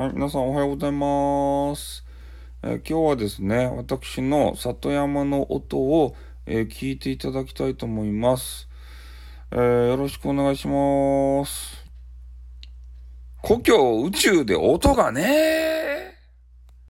はい、皆さんおはようございます。えー、今日はですね、私の里山の音を、えー、聞いていただきたいと思います、えー、よろしくお願いします。故郷宇宙で音がね